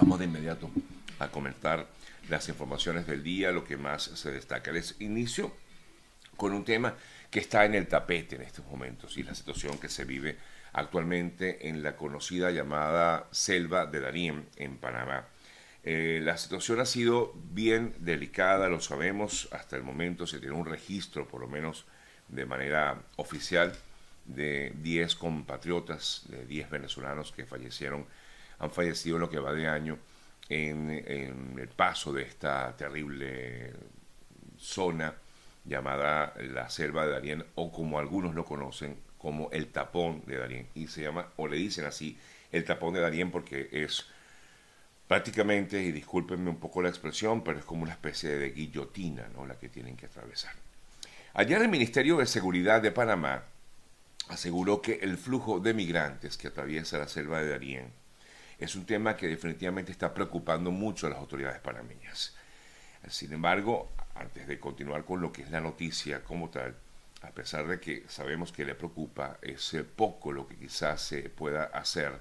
Vamos de inmediato a comentar las informaciones del día, lo que más se destaca. Les inicio con un tema que está en el tapete en estos momentos y la situación que se vive actualmente en la conocida llamada Selva de Darién en Panamá. Eh, la situación ha sido bien delicada, lo sabemos, hasta el momento se tiene un registro, por lo menos de manera oficial, de 10 compatriotas, de 10 venezolanos que fallecieron, han fallecido lo que va de año en, el paso de esta terrible zona llamada la selva de Darién o como algunos lo conocen como el tapón de Darién. Y se llama o le dicen así el tapón de Darién porque es prácticamente y discúlpenme un poco la expresión pero es como una especie de guillotina no la que tienen que atravesar. Ayer el Ministerio de Seguridad de Panamá aseguró que el flujo de migrantes que atraviesa la selva de Darién es un tema que definitivamente está preocupando mucho a las autoridades panameñas. Sin embargo, antes de continuar con lo que es la noticia como tal, a pesar de que sabemos que le preocupa, es poco lo que quizás se pueda hacer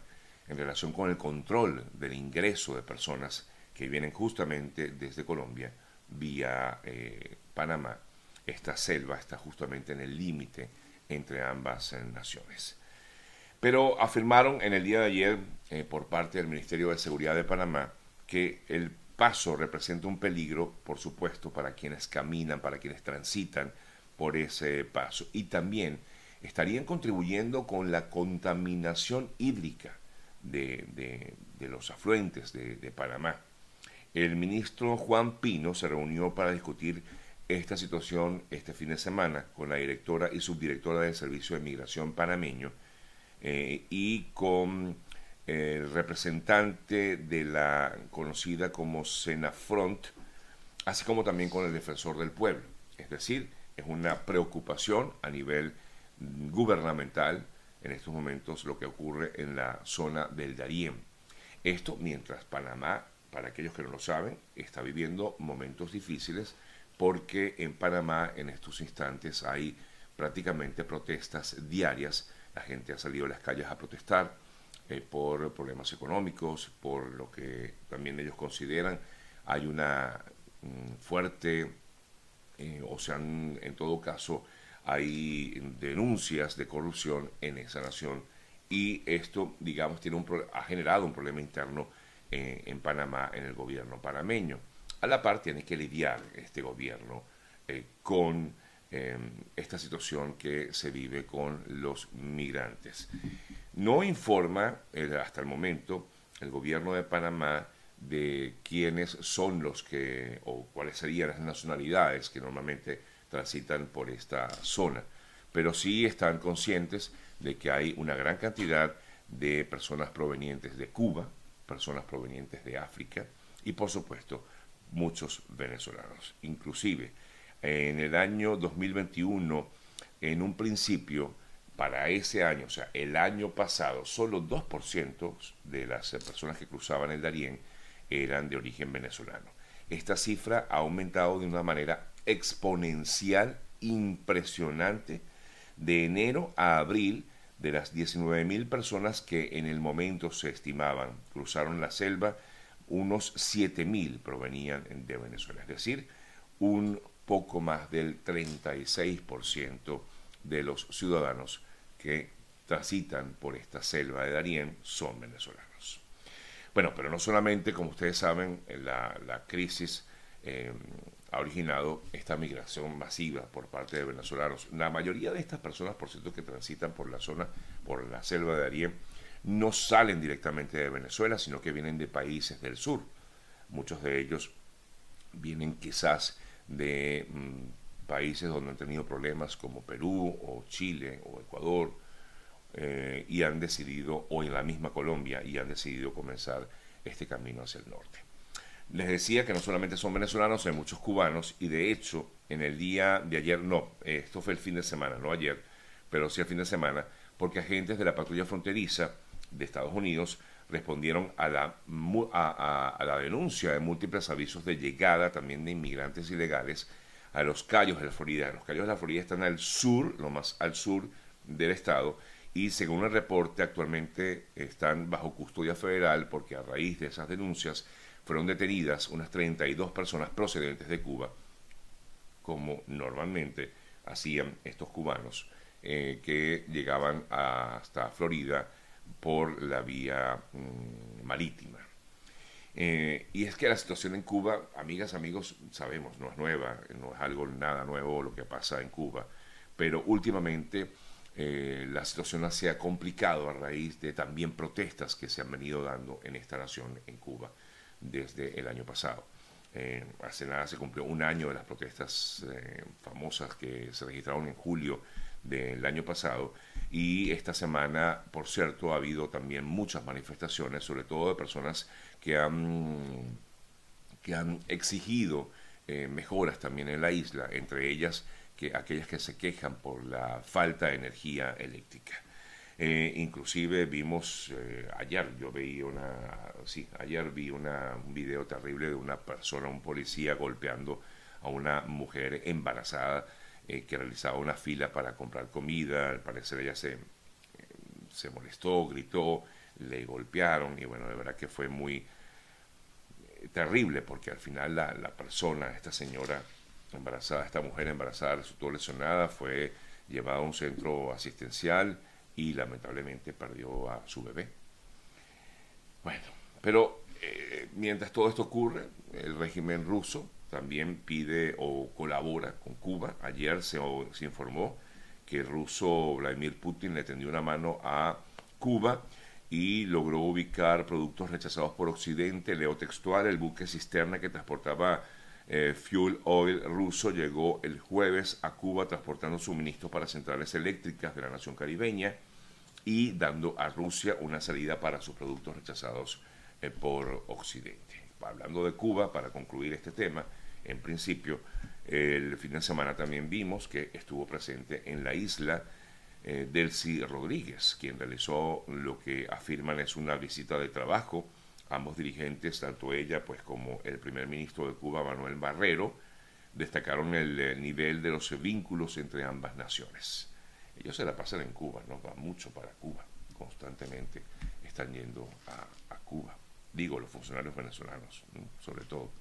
en relación con el control del ingreso de personas que vienen justamente desde Colombia vía eh, Panamá. Esta selva está justamente en el límite entre ambas naciones. Pero afirmaron en el día de ayer eh, por parte del Ministerio de Seguridad de Panamá que el paso representa un peligro, por supuesto, para quienes caminan, para quienes transitan por ese paso. Y también estarían contribuyendo con la contaminación hídrica de, los afluentes de, de Panamá. El ministro Juan Pino se reunió para discutir esta situación este fin de semana con la directora y subdirectora del Servicio de Migración panameño, eh, y con el representante de la conocida como Senafront, así como también con el defensor del pueblo. Es decir, es una preocupación a nivel gubernamental en estos momentos lo que ocurre en la zona del Darién. Esto mientras Panamá, para aquellos que no lo saben, está viviendo momentos difíciles porque en Panamá en estos instantes hay prácticamente protestas diarias la gente ha salido a las calles a protestar eh, por problemas económicos, por lo que también ellos consideran hay una mm, fuerte, eh, o sea, en todo caso, hay denuncias de corrupción en esa nación y esto, digamos, tiene un, ha generado un problema interno eh, en Panamá, en el gobierno panameño. A la par tiene que lidiar este gobierno con esta situación que se vive con los migrantes. No informa hasta el momento el gobierno de Panamá de quiénes son los que, o cuáles serían las nacionalidades que normalmente transitan por esta zona, pero sí están conscientes de que hay una gran cantidad de personas provenientes de Cuba, personas provenientes de África y por supuesto muchos venezolanos. Inclusive en el año 2021, en un principio, para ese año, o sea, el año pasado, solo 2% de las personas que cruzaban el Darién eran de origen venezolano. Esta cifra ha aumentado de una manera exponencial, impresionante, de enero a abril, de las 19.000 personas que en el momento se estimaban cruzaron la selva, unos 7.000 provenían de Venezuela, es decir, un poco más del 36% de los ciudadanos que transitan por esta selva de Darién son venezolanos. Bueno, pero no solamente, como ustedes saben, la, la crisis eh, ha originado esta migración masiva por parte de venezolanos. La mayoría de estas personas, por cierto, que transitan por la zona, por la selva de Darién, no salen directamente de Venezuela, sino que vienen de países del sur. Muchos de ellos vienen quizás de mm, países donde han tenido problemas como Perú o Chile o Ecuador eh, y han decidido, o en la misma Colombia, y han decidido comenzar este camino hacia el norte. Les decía que no solamente son venezolanos, hay muchos cubanos y de hecho en el día de ayer, no, esto fue el fin de semana, no ayer, pero sí el fin de semana, porque agentes de la patrulla fronteriza de Estados Unidos respondieron a la, a, la denuncia de múltiples avisos de llegada también de inmigrantes ilegales a los Cayos de la Florida. Los Cayos de la Florida están al sur, lo más al sur del estado, y según el reporte actualmente están bajo custodia federal porque a raíz de esas denuncias fueron detenidas unas 32 personas procedentes de Cuba, como normalmente hacían estos cubanos eh, que llegaban hasta Florida por la vía mm, marítima. Eh, y es que la situación en Cuba, amigas, amigos, sabemos, no es nueva, no es algo nada nuevo lo que pasa en Cuba, pero últimamente eh, la situación se ha complicado a raíz de también protestas que se han venido dando en esta nación, en Cuba, desde el año pasado. Eh, hace nada se cumplió un año de las protestas famosas que se registraron en julio del año pasado y esta semana, por cierto, ha habido también muchas manifestaciones, sobre todo de personas que han, que han exigido eh, mejoras también en la isla, entre ellas que aquellas que se quejan por la falta de energía eléctrica. Eh, inclusive vimos eh, ayer, yo veía una, sí, ayer vi una, un video terrible de una persona, un policía golpeando a una mujer embarazada eh, que realizaba una fila para comprar comida, al parecer ella se, se molestó, gritó, le golpearon y bueno, de verdad que fue muy eh, terrible porque al final la, la persona, esta señora embarazada, esta mujer embarazada resultó lesionada, fue llevada a un centro asistencial y lamentablemente perdió a su bebé. Bueno, pero eh, mientras todo esto ocurre, el régimen ruso también pide o colabora con Cuba. Ayer se, informó que el ruso Vladimir Putin le tendió una mano a Cuba y logró ubicar productos rechazados por Occidente. Leo textual, el buque cisterna que transportaba eh, fuel oil ruso llegó el jueves a Cuba transportando suministros para centrales eléctricas de la nación caribeña y dando a Rusia una salida para sus productos rechazados eh, por Occidente. Hablando de Cuba, para concluir este tema, en principio, el fin de semana también vimos que estuvo presente en la isla eh, Delcy Rodríguez, quien realizó lo que afirman es una visita de trabajo. Ambos dirigentes, tanto ella pues como el primer ministro de Cuba, Manuel Barrero, destacaron el, eh, nivel de los vínculos entre ambas naciones. Ellos se la pasan en Cuba, no van mucho para Cuba, constantemente están yendo a, a Cuba. Digo, los funcionarios venezolanos, sobre todo.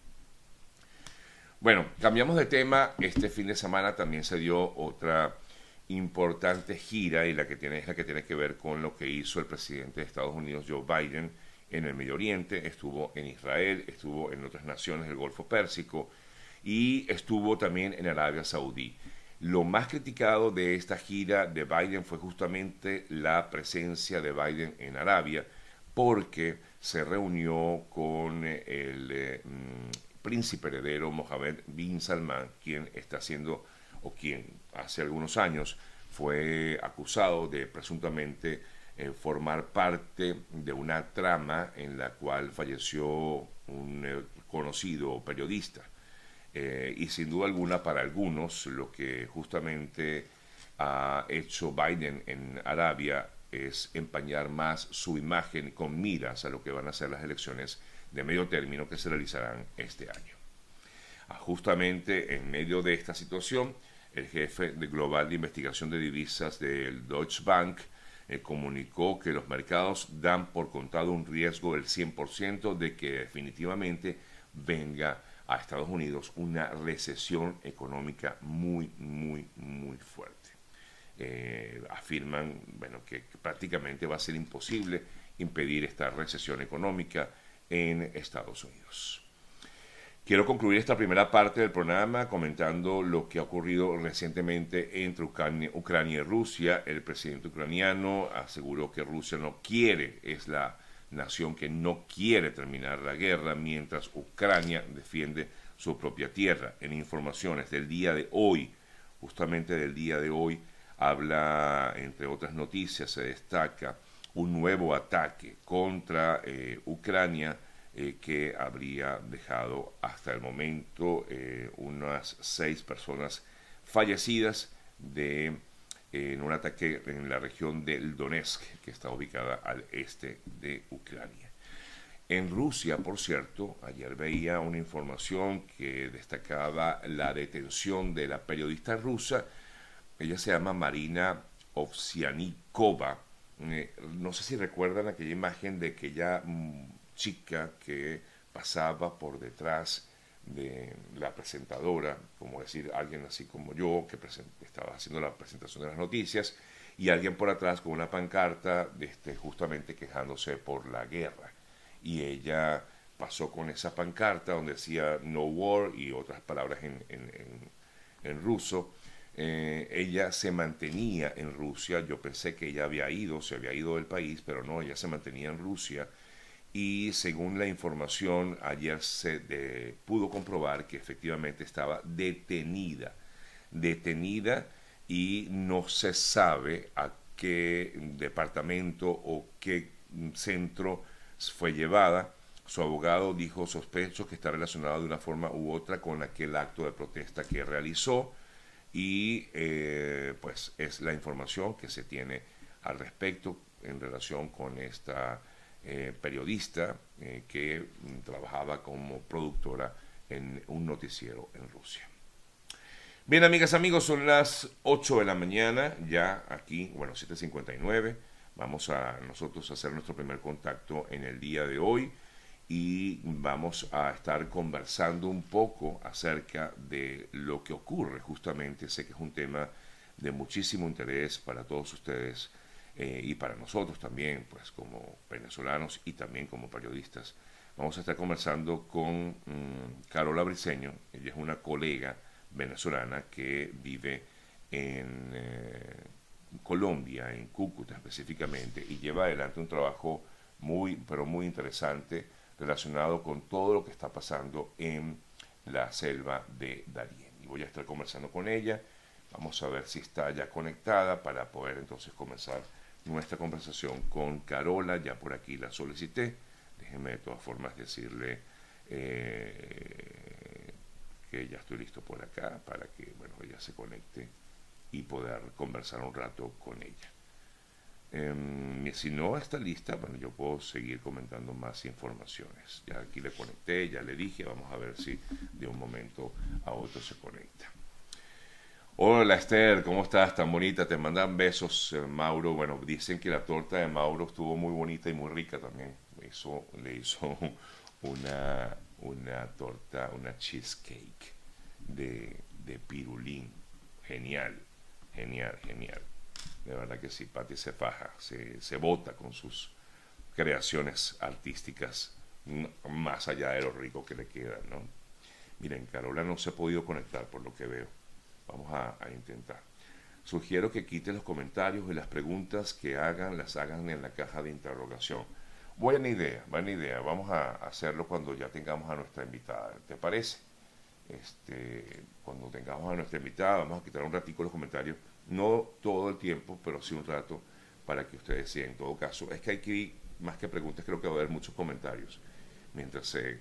Bueno, cambiamos de tema. Este fin de semana también se dio otra importante gira y la que tiene es la que tiene que ver con lo que hizo el presidente de Estados Unidos Joe Biden en el Medio Oriente, estuvo en Israel, estuvo en otras naciones del Golfo Pérsico y estuvo también en Arabia Saudí. Lo más criticado de esta gira de Biden fue justamente la presencia de Biden en Arabia, porque se reunió con el eh, príncipe heredero Mohammed bin Salman, quien está siendo, o quien hace algunos años fue acusado de presuntamente eh, formar parte de una trama en la cual falleció un eh, conocido periodista. Eh, y sin duda alguna para algunos lo que justamente ha hecho Biden en Arabia es empañar más su imagen con miras a lo que van a ser las elecciones de medio término que se realizarán este año. Ah, justamente en medio de esta situación, el jefe de global de investigación de divisas del Deutsche Bank eh, comunicó que los mercados dan por contado un riesgo del 100% de que definitivamente venga a Estados Unidos una recesión económica muy, muy, muy fuerte. Eh, afirman bueno, que prácticamente va a ser imposible impedir esta recesión económica en Estados Unidos. Quiero concluir esta primera parte del programa comentando lo que ha ocurrido recientemente entre Ucrania, y Rusia. El presidente ucraniano aseguró que Rusia no quiere, es la nación que no quiere terminar la guerra, mientras Ucrania defiende su propia tierra. En informaciones del día de hoy, justamente del día de hoy, habla, entre otras noticias, se destaca un nuevo ataque contra eh, Ucrania eh, que habría dejado hasta el momento eh, unas seis personas fallecidas de, en un ataque en la región del Donetsk, que está ubicada al este de Ucrania. En Rusia, por cierto, ayer veía una información que destacaba la detención de la periodista rusa, ella se llama Marina Ovsianikova. Eh, no sé si recuerdan aquella imagen de aquella mm, chica que pasaba por detrás de la presentadora, como decir, alguien así como yo, que estaba haciendo la presentación de las noticias, y alguien por atrás con una pancarta este, justamente quejándose por la guerra. Y ella pasó con esa pancarta donde decía no war y otras palabras en, en, ruso. Eh, ella se mantenía en Rusia, yo pensé que ella había ido, se había ido del país, pero no, ella se mantenía en Rusia. Y según la información ayer se pudo comprobar que efectivamente estaba detenida, detenida y no se sabe a qué departamento o qué centro fue llevada. Su abogado dijo sospecho que está relacionado de una forma u otra con aquel acto de protesta que realizó y eh, pues es la información que se tiene al respecto en relación con esta eh, periodista eh, que mm, trabajaba como productora en un noticiero en Rusia. Bien, amigas, amigos, son las 8 de la mañana, ya aquí, bueno, 7.59. Vamos a nosotros a hacer nuestro primer contacto en el día de hoy y vamos a estar conversando un poco acerca de lo que ocurre. Justamente sé que es un tema de muchísimo interés para todos ustedes eh, y para nosotros también, pues como venezolanos y también como periodistas. Vamos a estar conversando con mm, Carola Briceño, ella es una colega venezolana que vive en eh, Colombia, en Cúcuta específicamente, y lleva adelante un trabajo muy, pero muy interesante relacionado con todo lo que está pasando en la selva de Darién. Y voy a estar conversando con ella, vamos a ver si está ya conectada para poder entonces comenzar nuestra conversación con Carola, ya por aquí la solicité. Déjenme de todas formas decirle eh, que ya estoy listo por acá para que bueno, ella se conecte y poder conversar un rato con ella. Em, si no está lista, bueno, yo puedo seguir comentando más informaciones. Ya aquí le conecté, ya le dije, vamos a ver si de un momento a otro se conecta. Hola Esther, ¿cómo estás? Tan bonita, te mandan besos, eh, Mauro. Bueno, dicen que la torta de Mauro estuvo muy bonita y muy rica también. Hizo, le hizo una, una torta, una cheesecake de pirulín. Genial, genial, genial. De verdad que sí, Patti se faja, se, se bota con sus creaciones artísticas más allá de lo rico que le quedan, ¿no? Miren, Carola no se ha podido conectar por lo que veo. Vamos a, intentar. Sugiero que quiten los comentarios y las preguntas que hagan, las hagan en la caja de interrogación. Buena idea, buena idea. Vamos a hacerlo cuando ya tengamos a nuestra invitada. ¿Te parece? Este, cuando tengamos a nuestra invitada, vamos a quitar un ratico los comentarios. No todo el tiempo, pero sí un rato para que ustedes sigan. En todo caso, es que hay que, más que preguntas, creo que va a haber muchos comentarios mientras se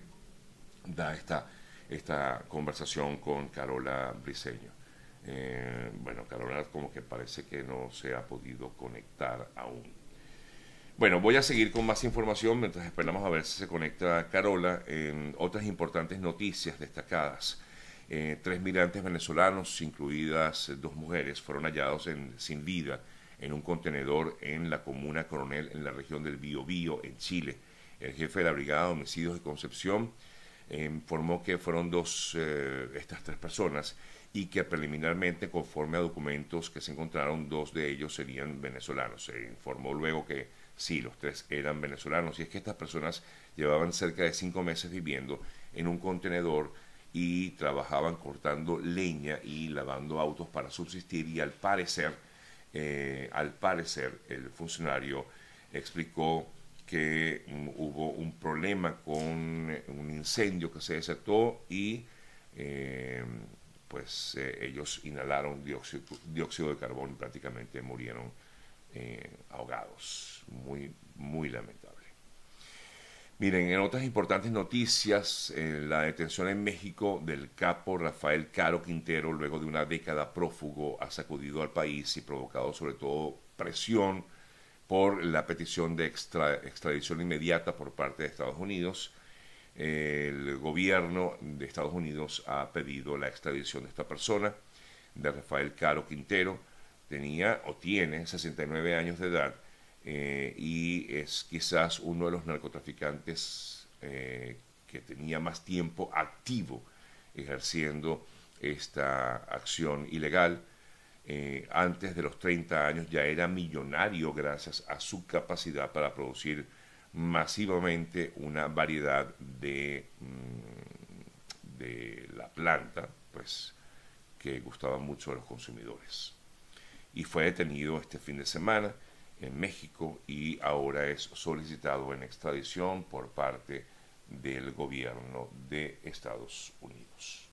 da esta, esta conversación con Carola Briseño. Eh, bueno, Carolina como que parece que no se ha podido conectar aún. Bueno, voy a seguir con más información mientras esperamos a ver si se conecta Carola en otras importantes noticias destacadas. Eh, tres migrantes venezolanos, incluidas dos mujeres, fueron hallados sin vida en un contenedor en la comuna Coronel, en la región del Biobío, en Chile. El jefe de la Brigada de Homicidios de Concepción eh, informó que fueron dos, estas tres personas, y que preliminarmente, conforme a documentos que se encontraron, dos de ellos serían venezolanos. Se informó luego que sí, los tres eran venezolanos. Y es que estas personas llevaban cerca de cinco meses viviendo en un contenedor y trabajaban cortando leña y lavando autos para subsistir y al parecer, eh, al parecer, el funcionario explicó que mm, hubo un problema con un incendio que se desató y eh, pues eh, ellos inhalaron dióxido, de carbono y prácticamente murieron eh, ahogados. Muy, muy lamentable. Miren, en otras importantes noticias, la detención en México del capo Rafael Caro Quintero, luego de una década prófugo, ha sacudido al país y provocado sobre todo presión por la petición de extradición inmediata por parte de Estados Unidos. El gobierno de Estados Unidos ha pedido la extradición de esta persona, de Rafael Caro Quintero, tenía o tiene 69 años de edad eh, y es quizás uno de los narcotraficantes eh, que tenía más tiempo activo ejerciendo esta acción ilegal. Eh, antes de los 30 años ya era millonario gracias a su capacidad para producir masivamente una variedad de, mm, de la planta, pues que gustaba mucho a los consumidores. Y fue detenido este fin de semana en México y ahora es solicitado en extradición por parte del gobierno de Estados Unidos.